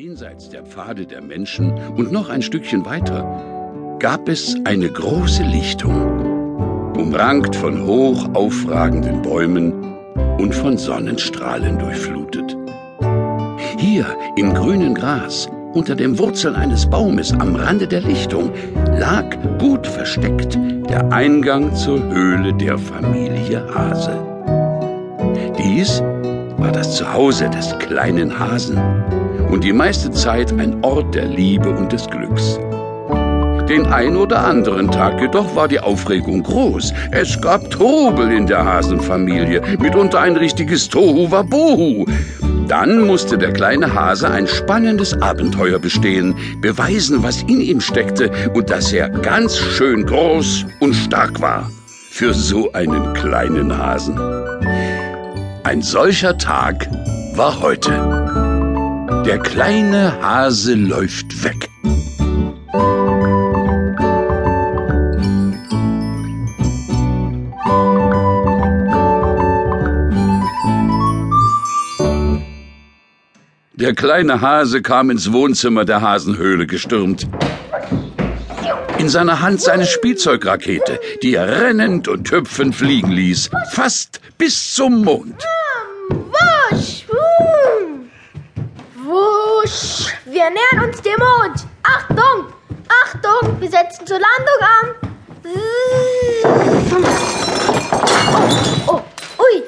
Jenseits der Pfade der Menschen und noch ein Stückchen weiter gab es eine große Lichtung, umrankt von hoch aufragenden Bäumen und von Sonnenstrahlen durchflutet. Hier im grünen Gras, unter den Wurzeln eines Baumes am Rande der Lichtung, lag gut versteckt der Eingang zur Höhle der Familie Hase. Dies war das Zuhause des kleinen Hasen und die meiste Zeit ein Ort der Liebe und des Glücks. Den ein oder anderen Tag jedoch war die Aufregung groß. Es gab Trubel in der Hasenfamilie, mitunter ein richtiges Tohu Wabohu. Dann musste der kleine Hase ein spannendes Abenteuer bestehen, beweisen, was in ihm steckte und dass er ganz schön groß und stark war. Für so einen kleinen Hasen. Ein solcher Tag war heute. Der kleine Hase läuft weg. Der kleine Hase kam ins Wohnzimmer der Hasenhöhle gestürmt. In seiner Hand seine Spielzeugrakete, die er rennend und hüpfend fliegen ließ, fast bis zum Mond. Wir nähern uns dem Mond! Achtung! Achtung! Wir setzen zur Landung an! Oh, oh, ui!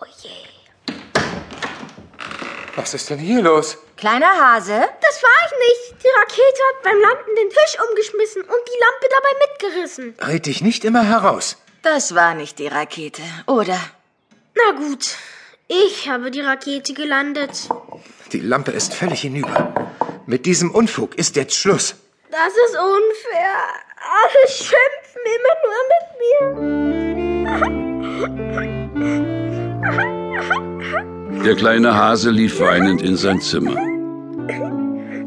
Oh je! Was ist denn hier los? Kleiner Hase? Das war ich nicht! Die Rakete hat beim Landen den Tisch umgeschmissen und die Lampe dabei mitgerissen. Red dich nicht immer heraus. Das war nicht die Rakete, oder? Na gut, ich habe die Rakete gelandet. Die Lampe ist völlig hinüber. Mit diesem Unfug ist jetzt Schluss. Das ist unfair. Alle schimpfen immer nur mit mir. Der kleine Hase lief weinend in sein Zimmer.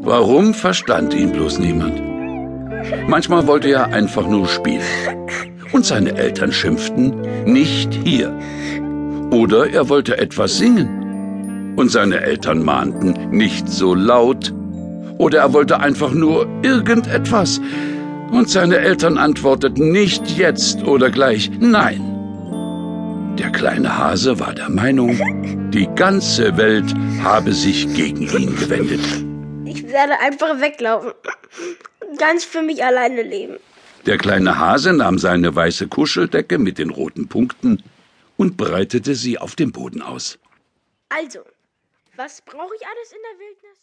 Warum verstand ihn bloß niemand? Manchmal wollte er einfach nur spielen. Und seine Eltern schimpften, nicht hier. Oder er wollte etwas singen. Und seine Eltern mahnten, nicht so laut. Oder er wollte einfach nur irgendetwas. Und seine Eltern antworteten nicht jetzt oder gleich nein. Der kleine Hase war der Meinung, die ganze Welt habe sich gegen ihn gewendet. Ich werde einfach weglaufen. Ganz für mich alleine leben. Der kleine Hase nahm seine weiße Kuscheldecke mit den roten Punkten und breitete sie auf dem Boden aus. Also, was brauche ich alles in der Wildnis?